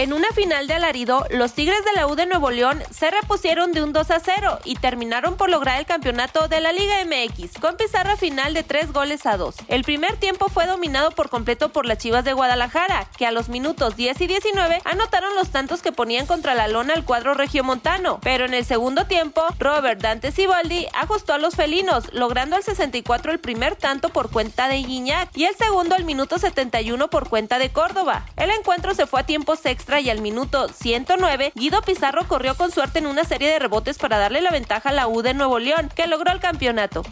En una final de alarido, los Tigres de la U de Nuevo León se repusieron de un 2 a 0 y terminaron por lograr el campeonato de la Liga MX con pizarra final de 3 goles a 2. El primer tiempo fue dominado por completo por las Chivas de Guadalajara, que a los minutos 10 y 19 anotaron los tantos que ponían contra la lona al cuadro regiomontano, pero en el segundo tiempo, Robert Dante Siboldi ajustó a los felinos, logrando al 64 el primer tanto por cuenta de Guiñac y el segundo al minuto 71 por cuenta de Córdoba. El encuentro se fue a tiempos extra y al minuto 109, Guido Pizarro corrió con suerte en una serie de rebotes para darle la ventaja a la U de Nuevo León, que logró el campeonato.